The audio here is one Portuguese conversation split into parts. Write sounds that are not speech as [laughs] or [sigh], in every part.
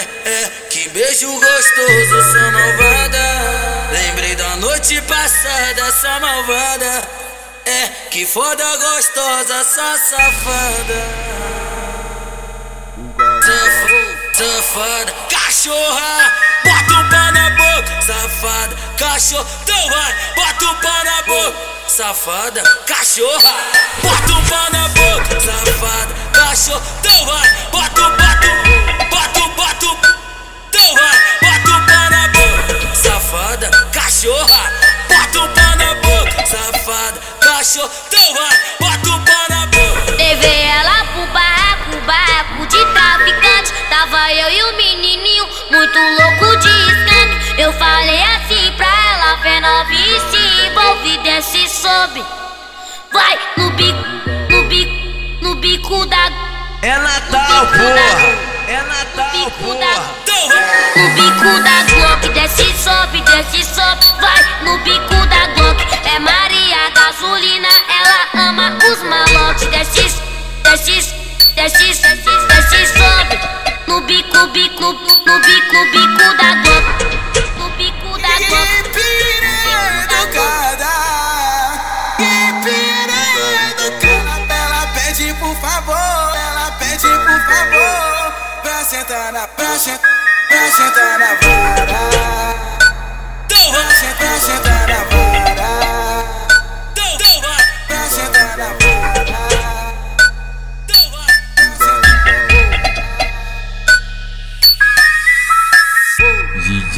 é, é, que beijo gostoso, sua malvada. Lembrei da noite passada, essa malvada. É, que foda gostosa, sua safada. Safada, cachorra, bota o pau na boca, safada, cachorro, então vai, bota o pau na boca, safada, cachorra, bota o pau na boca, safada, cachorro, bota o pau na boca, safada, cachorro, então vai, bota o pau na boca. Levei ela pro barraco, barraco de traficante. Tava eu e o menininho, muito louco de skunk. Eu falei assim pra ela, vem novinha se envolve, desce e sobe. Vai no bico, no bico, no bico da. É Natal, porra! É Natal, porra! Vai. No bico da Glock, desce e sobe, desce e sobe. Vai no bico da Glock, é Maria Gasolina. Ela ama os malotes, desce, desce, desce, desce, sobe. No bico, bico, no bico, bico da Glock. No bico da Glock. Por favor, ela pede por favor, pra sentar na, pra sentar, pra sentar na vara,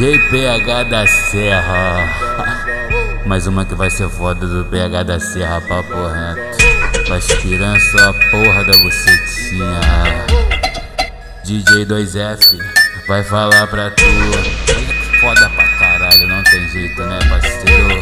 DJ PH da Serra. [laughs] Mais uma que vai ser foda do PH da Serra, papo reto. Vai aspirando só a porra da bucetinha. DJ 2F vai falar pra tu. Foda pra caralho, não tem jeito, né, parceiro?